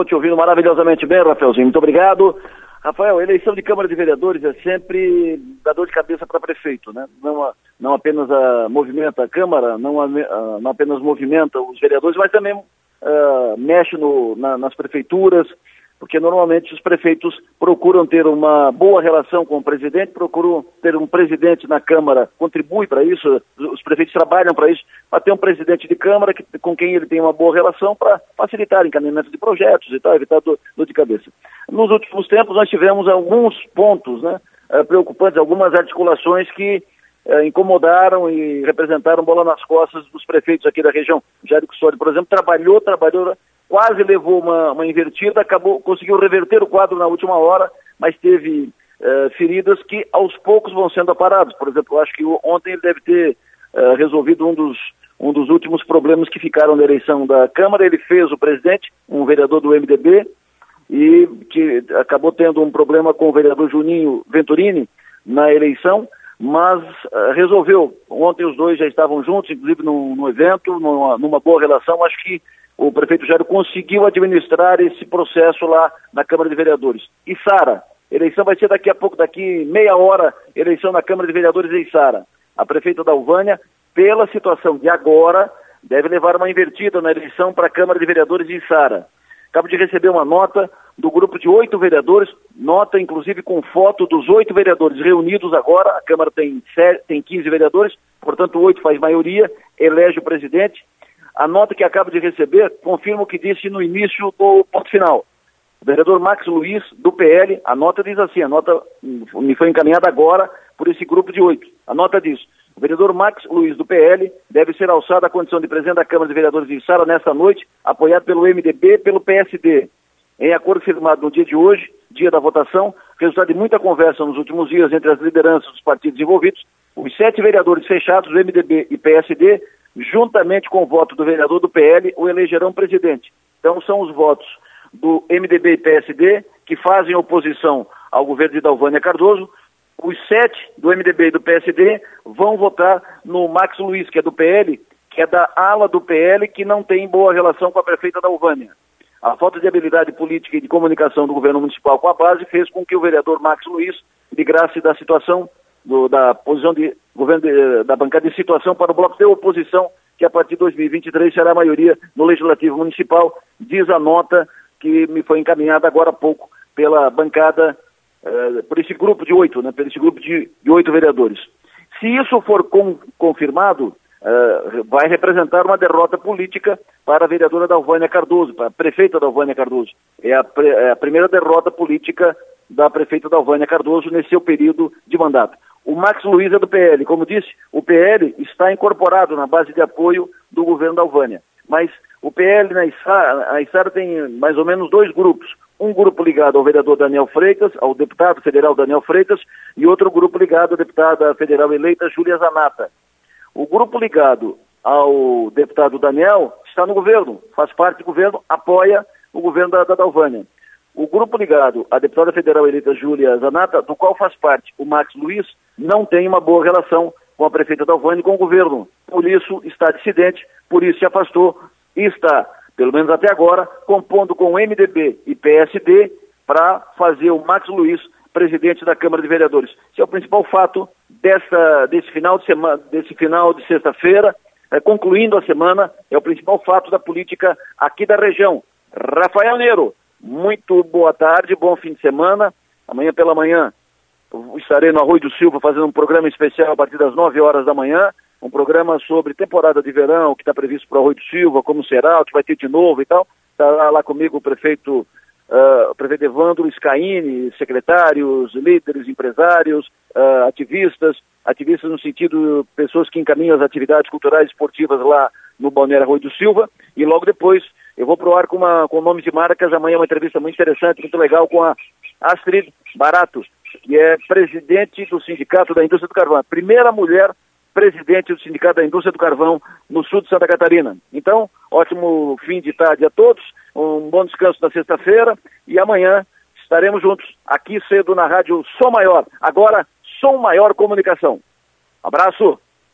Estou te ouvindo maravilhosamente bem, Rafaelzinho. Muito obrigado. Rafael, a eleição de Câmara de Vereadores é sempre da dor de cabeça para prefeito, né? Não, não apenas a, movimenta a Câmara, não, a, não apenas movimenta os vereadores, mas também uh, mexe no, na, nas prefeituras, porque normalmente os prefeitos procuram ter uma boa relação com o presidente, procuram ter um presidente na Câmara, contribui para isso, os prefeitos trabalham para isso, para ter um presidente de Câmara que, com quem ele tem uma boa relação para facilitar encaminhamento de projetos e tal, evitar dor, dor de cabeça. Nos últimos tempos nós tivemos alguns pontos né, eh, preocupantes, algumas articulações que eh, incomodaram e representaram bola nas costas dos prefeitos aqui da região. Jair Custódio, por exemplo, trabalhou, trabalhou quase levou uma, uma invertida, acabou, conseguiu reverter o quadro na última hora, mas teve uh, feridas que aos poucos vão sendo aparadas. Por exemplo, eu acho que ontem ele deve ter uh, resolvido um dos, um dos últimos problemas que ficaram na eleição da Câmara. Ele fez o presidente, um vereador do MDB, e que acabou tendo um problema com o vereador Juninho Venturini na eleição, mas uh, resolveu. Ontem os dois já estavam juntos, inclusive no, no evento, numa, numa boa relação. Acho que o prefeito Jairo conseguiu administrar esse processo lá na Câmara de Vereadores. E Sara, eleição vai ser daqui a pouco, daqui meia hora, eleição na Câmara de Vereadores em Sara. A prefeita da Alvânia, pela situação de agora, deve levar uma invertida na eleição para a Câmara de Vereadores em Sara. Acabo de receber uma nota do grupo de oito vereadores, nota inclusive com foto dos oito vereadores reunidos agora, a Câmara tem, tem 15 vereadores, portanto oito faz maioria, elege o presidente, a nota que acabo de receber confirma o que disse no início do ponto final. O vereador Max Luiz, do PL, a nota diz assim, a nota me foi encaminhada agora por esse grupo de oito. A nota diz, o vereador Max Luiz, do PL, deve ser alçado à condição de presidente da Câmara de Vereadores de Sala nesta noite, apoiado pelo MDB e pelo PSD. Em acordo firmado no dia de hoje, dia da votação, resultado de muita conversa nos últimos dias entre as lideranças dos partidos envolvidos, os sete vereadores fechados, do MDB e PSD, juntamente com o voto do vereador do PL, o elegerão presidente. Então são os votos do MDB e PSD que fazem oposição ao governo de Dalvânia Cardoso. Os sete do MDB e do PSD vão votar no Max Luiz, que é do PL, que é da ala do PL, que não tem boa relação com a prefeita Dalvânia. A falta de habilidade política e de comunicação do governo municipal com a base fez com que o vereador Max Luiz migrasse da situação do, da posição de governo de, da bancada de situação para o bloco de oposição, que a partir de 2023 será a maioria no Legislativo Municipal, diz a nota que me foi encaminhada agora há pouco pela bancada, eh, por esse grupo de oito, né, por esse grupo de, de oito vereadores. Se isso for com, confirmado, eh, vai representar uma derrota política para a vereadora Dalvânia Cardoso, para a prefeita Dalvânia Cardoso. É a, é a primeira derrota política da prefeita Dalvânia Cardoso nesse seu período de mandato. O Max Luiz é do PL. Como disse, o PL está incorporado na base de apoio do governo da Alvânia. Mas o PL na Isara, Isara tem mais ou menos dois grupos. Um grupo ligado ao vereador Daniel Freitas, ao deputado federal Daniel Freitas, e outro grupo ligado à deputada federal eleita Júlia Zanata. O grupo ligado ao deputado Daniel está no governo, faz parte do governo, apoia o governo da, da Dalvânia. O grupo ligado à deputada federal eleita Júlia Zanata, do qual faz parte o Max Luiz, não tem uma boa relação com a prefeita Dalvani e com o governo. Por isso está dissidente, por isso se afastou e está, pelo menos até agora, compondo com MDB e PSD para fazer o Max Luiz presidente da Câmara de Vereadores. Esse é o principal fato dessa, desse final de semana, desse final de sexta-feira, é, concluindo a semana, é o principal fato da política aqui da região. Rafael Neiro, muito boa tarde, bom fim de semana. Amanhã pela manhã estarei no Arroio do Silva fazendo um programa especial a partir das 9 horas da manhã, um programa sobre temporada de verão que está previsto para o Arroio do Silva, como será, o que vai ter de novo e tal. Estará lá comigo o prefeito, uh, o prefeito Evandro Scaini, secretários, líderes, empresários, uh, ativistas, ativistas no sentido pessoas que encaminham as atividades culturais e esportivas lá no Balneário Arroio do Silva, e logo depois eu vou pro ar com, uma, com nomes de marcas, amanhã uma entrevista muito interessante, muito legal com a Astrid Barato, que é presidente do Sindicato da Indústria do Carvão, primeira mulher presidente do Sindicato da Indústria do Carvão no sul de Santa Catarina. Então, ótimo fim de tarde a todos, um bom descanso na sexta-feira e amanhã estaremos juntos aqui cedo na Rádio Som Maior. Agora, Som Maior Comunicação. Abraço!